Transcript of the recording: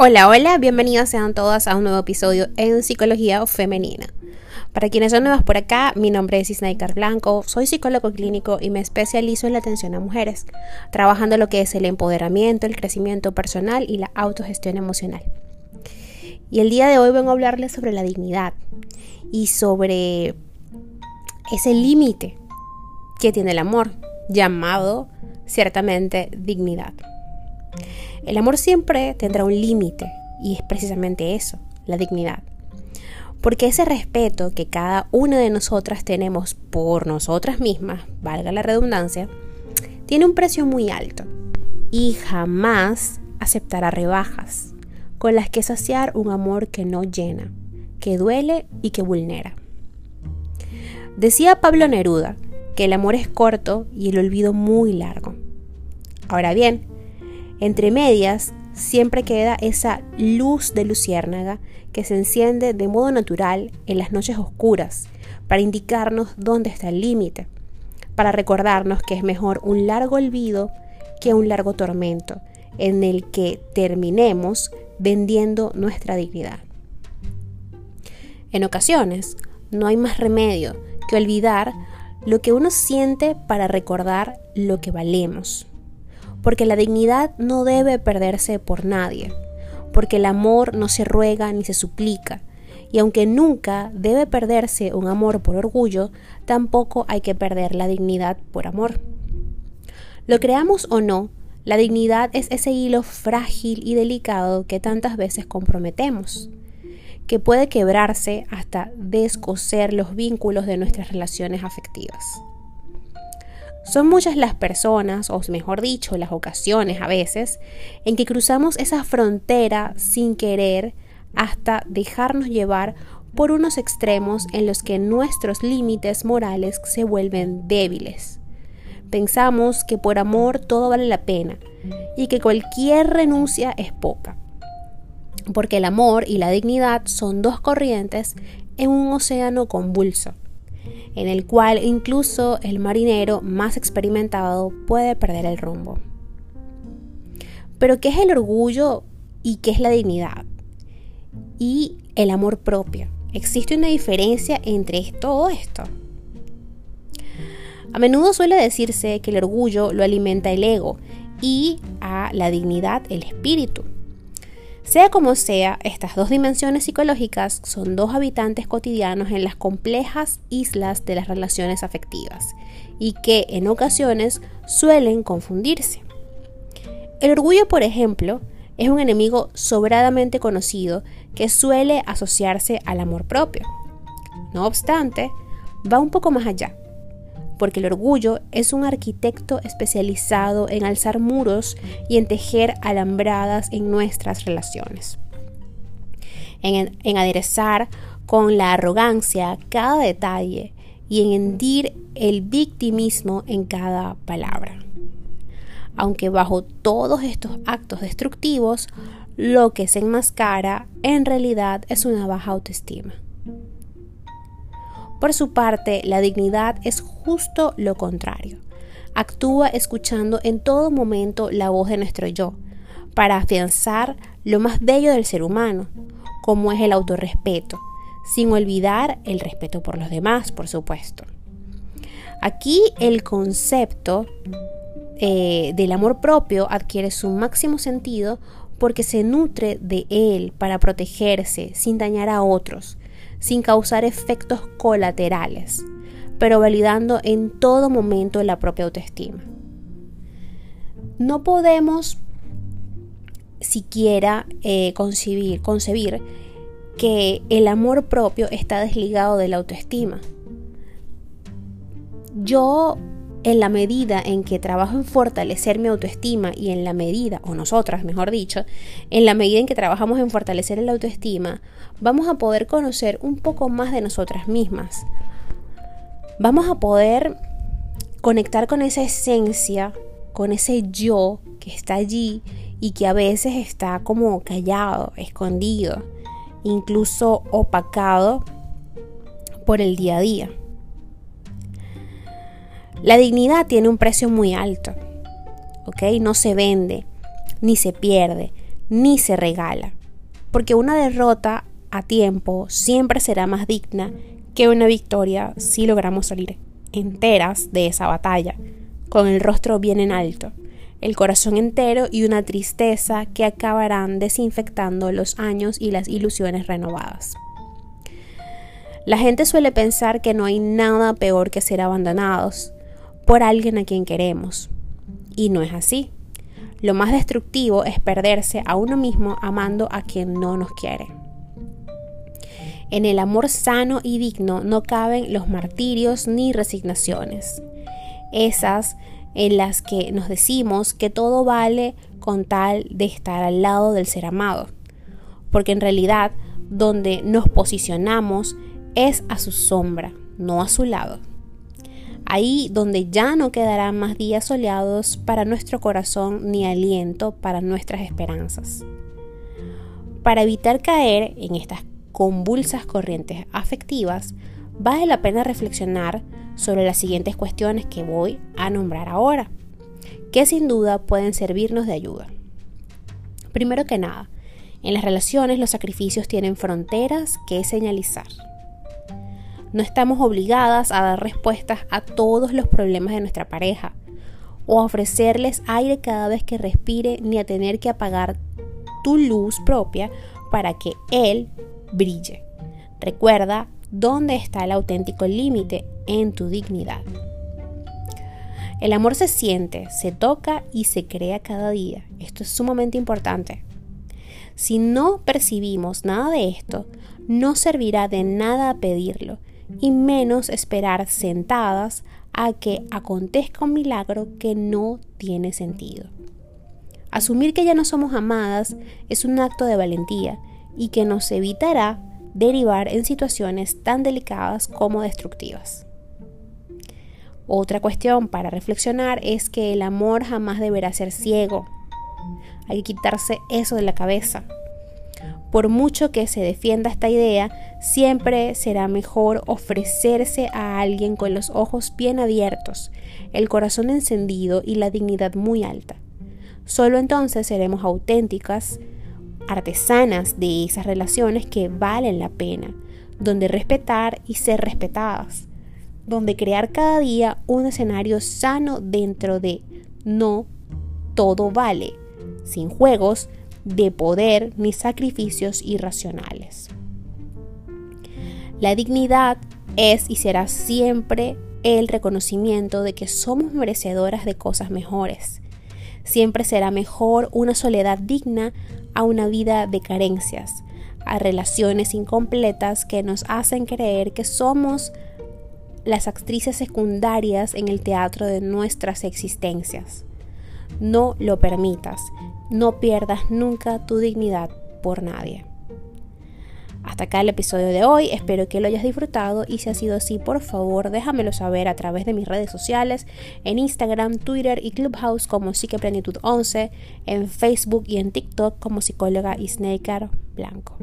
Hola, hola, bienvenidas sean todas a un nuevo episodio en Psicología Femenina. Para quienes son nuevas por acá, mi nombre es Isnaikar Blanco, soy psicólogo clínico y me especializo en la atención a mujeres, trabajando lo que es el empoderamiento, el crecimiento personal y la autogestión emocional. Y el día de hoy vengo a hablarles sobre la dignidad y sobre ese límite que tiene el amor, llamado ciertamente dignidad. El amor siempre tendrá un límite y es precisamente eso, la dignidad. Porque ese respeto que cada una de nosotras tenemos por nosotras mismas, valga la redundancia, tiene un precio muy alto y jamás aceptará rebajas con las que saciar un amor que no llena, que duele y que vulnera. Decía Pablo Neruda que el amor es corto y el olvido muy largo. Ahora bien, entre medias siempre queda esa luz de luciérnaga que se enciende de modo natural en las noches oscuras para indicarnos dónde está el límite, para recordarnos que es mejor un largo olvido que un largo tormento en el que terminemos vendiendo nuestra dignidad. En ocasiones, no hay más remedio que olvidar lo que uno siente para recordar lo que valemos porque la dignidad no debe perderse por nadie, porque el amor no se ruega ni se suplica, y aunque nunca debe perderse un amor por orgullo, tampoco hay que perder la dignidad por amor. Lo creamos o no, la dignidad es ese hilo frágil y delicado que tantas veces comprometemos, que puede quebrarse hasta descoser los vínculos de nuestras relaciones afectivas. Son muchas las personas, o mejor dicho, las ocasiones a veces, en que cruzamos esa frontera sin querer hasta dejarnos llevar por unos extremos en los que nuestros límites morales se vuelven débiles. Pensamos que por amor todo vale la pena y que cualquier renuncia es poca. Porque el amor y la dignidad son dos corrientes en un océano convulso en el cual incluso el marinero más experimentado puede perder el rumbo. Pero ¿qué es el orgullo y qué es la dignidad? Y el amor propio. ¿Existe una diferencia entre todo esto? A menudo suele decirse que el orgullo lo alimenta el ego y a la dignidad el espíritu. Sea como sea, estas dos dimensiones psicológicas son dos habitantes cotidianos en las complejas islas de las relaciones afectivas y que en ocasiones suelen confundirse. El orgullo, por ejemplo, es un enemigo sobradamente conocido que suele asociarse al amor propio. No obstante, va un poco más allá porque el orgullo es un arquitecto especializado en alzar muros y en tejer alambradas en nuestras relaciones, en, aderezar con la arrogancia cada detalle y en hendir el victimismo en cada palabra. Aunque bajo todos estos actos destructivos, lo que se enmascara en realidad es una baja autoestima. Por su parte, la dignidad es justo lo contrario. Actúa escuchando en todo momento la voz de nuestro yo, para afianzar lo más bello del ser humano, como es el autorrespeto, sin olvidar el respeto por los demás, por supuesto. Aquí el concepto eh, del amor propio adquiere su máximo sentido porque se nutre de él para protegerse sin dañar a otros, sin causar efectos colaterales, pero validando en todo momento la propia autoestima. No podemos siquiera eh, concebir, concebir que el amor propio está desligado de la autoestima. Yo en la medida en que trabajo en fortalecer mi autoestima y en la medida, o nosotras mejor dicho, en la medida en que trabajamos en fortalecer la autoestima, vamos a poder conocer un poco más de nosotras mismas. Vamos a poder conectar con esa esencia, con ese yo que está allí y que a veces está como callado, escondido, incluso opacado por el día a día. La dignidad tiene un precio muy alto, ¿ok? No se vende, ni se pierde, ni se regala, porque una derrota a tiempo siempre será más digna que una victoria si logramos salir enteras de esa batalla, con el rostro bien en alto, el corazón entero y una tristeza que acabarán desinfectando los años y las ilusiones renovadas. La gente suele pensar que no hay nada peor que ser abandonados por alguien a quien queremos, y no es así. Lo más destructivo es perderse a uno mismo amando a quien no nos quiere. En el amor sano y digno no caben los martirios ni resignaciones. Esas en las que nos decimos que todo vale con tal de estar al lado del ser amado. Porque en realidad donde nos posicionamos es a su sombra, no a su lado. Ahí donde ya no quedarán más días soleados para nuestro corazón ni aliento para nuestras esperanzas. Para evitar caer en estas convulsas corrientes afectivas, vale la pena reflexionar sobre las siguientes cuestiones que voy a nombrar ahora, que sin duda pueden servirnos de ayuda. Primero que nada, en las relaciones los sacrificios tienen fronteras que señalizar. No estamos obligadas a dar respuestas a todos los problemas de nuestra pareja, o a ofrecerles aire cada vez que respire, ni a tener que apagar tu luz propia para que él brille. Recuerda dónde está el auténtico límite en tu dignidad. El amor se siente, se toca y se crea cada día. Esto es sumamente importante. Si no percibimos nada de esto, no servirá de nada pedirlo, y menos esperar sentadas a que acontezca un milagro que no tiene sentido. Asumir que ya no somos amadas es un acto de valentía y que nos evitará derivar en situaciones tan delicadas como destructivas. Otra cuestión para reflexionar es que el amor jamás deberá ser ciego. Hay que quitarse eso de la cabeza. Por mucho que se defienda esta idea, siempre será mejor ofrecerse a alguien con los ojos bien abiertos, el corazón encendido y la dignidad muy alta. Solo entonces seremos auténticas, artesanas de esas relaciones que valen la pena, donde respetar y ser respetadas, donde crear cada día un escenario sano dentro de no todo vale, sin juegos de poder ni sacrificios irracionales. La dignidad es y será siempre el reconocimiento de que somos merecedoras de cosas mejores. Siempre será mejor una soledad digna a una vida de carencias, a relaciones incompletas que nos hacen creer que somos las actrices secundarias en el teatro de nuestras existencias. No lo permitas, no pierdas nunca tu dignidad por nadie. Hasta acá el episodio de hoy, espero que lo hayas disfrutado y si ha sido así, por favor déjamelo saber a través de mis redes sociales, en Instagram, Twitter y Clubhouse como Psiqueplenitud11, en Facebook y en TikTok como psicóloga y Blanco.